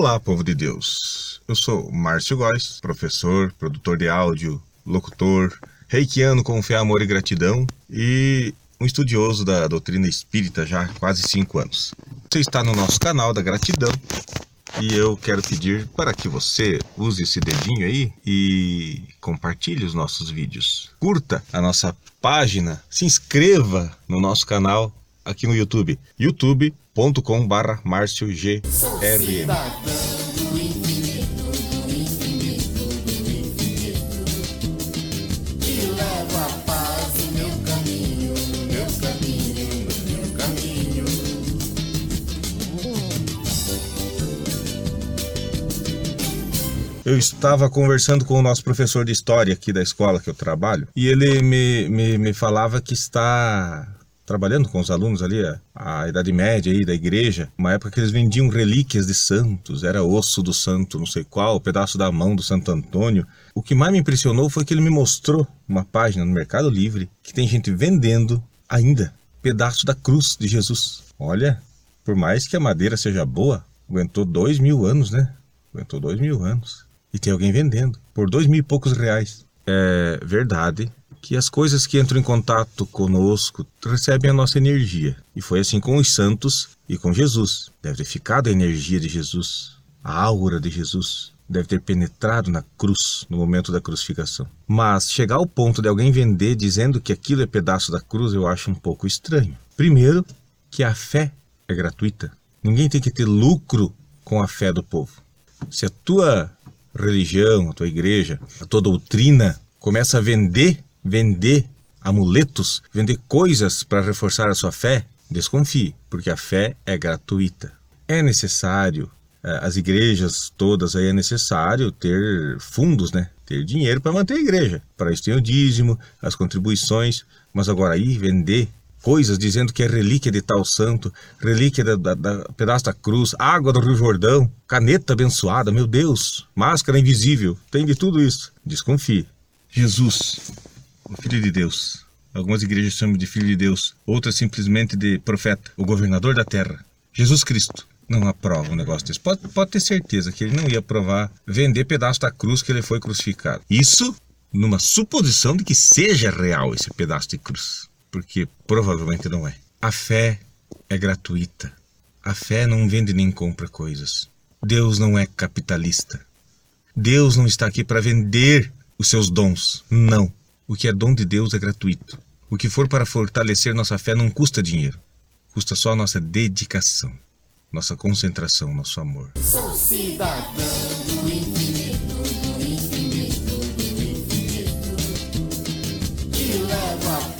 Olá, povo de Deus. Eu sou Márcio Góes, professor, produtor de áudio, locutor, reikiano com fé, amor e gratidão e um estudioso da doutrina espírita já há quase cinco anos. Você está no nosso canal da gratidão e eu quero pedir para que você use esse dedinho aí e compartilhe os nossos vídeos. Curta a nossa página, se inscreva no nosso canal aqui no YouTube, youtube.com/barra Eu estava conversando com o nosso professor de história aqui da escola que eu trabalho e ele me, me, me falava que está trabalhando com os alunos ali, a, Idade Média aí da igreja, uma época que eles vendiam relíquias de santos, era osso do santo não sei qual, pedaço da mão do Santo Antônio. O que mais me impressionou foi que ele me mostrou uma página no Mercado Livre que tem gente vendendo ainda pedaço da cruz de Jesus. Olha, por mais que a madeira seja boa, aguentou dois mil anos, né? Aguentou dois mil anos. E tem alguém vendendo por dois mil e poucos reais. É verdade que as coisas que entram em contato conosco recebem a nossa energia. E foi assim com os santos e com Jesus. Deve ter ficado a energia de Jesus, a aura de Jesus. Deve ter penetrado na cruz no momento da crucificação. Mas chegar ao ponto de alguém vender dizendo que aquilo é pedaço da cruz, eu acho um pouco estranho. Primeiro, que a fé é gratuita. Ninguém tem que ter lucro com a fé do povo. Se a tua religião, a tua igreja, a tua doutrina começa a vender vender amuletos, vender coisas para reforçar a sua fé, desconfie, porque a fé é gratuita. É necessário, eh, as igrejas todas aí é necessário ter fundos, né? Ter dinheiro para manter a igreja. Para isso tem o dízimo, as contribuições, mas agora aí vender coisas dizendo que é relíquia de tal santo, relíquia da, da, da, pedaço da cruz, água do Rio Jordão, caneta abençoada, meu Deus, máscara invisível, tem de tudo isso. Desconfie. Jesus Filho de Deus. Algumas igrejas chamam de Filho de Deus, outras simplesmente de profeta, o governador da terra. Jesus Cristo não aprova um negócio desse. Pode, pode ter certeza que ele não ia aprovar vender pedaço da cruz que ele foi crucificado. Isso numa suposição de que seja real esse pedaço de cruz, porque provavelmente não é. A fé é gratuita. A fé não vende nem compra coisas. Deus não é capitalista. Deus não está aqui para vender os seus dons. Não. O que é dom de Deus é gratuito. O que for para fortalecer nossa fé não custa dinheiro. Custa só a nossa dedicação, nossa concentração, nosso amor. Sou cidadão do infinito, do infinito, do infinito, que leva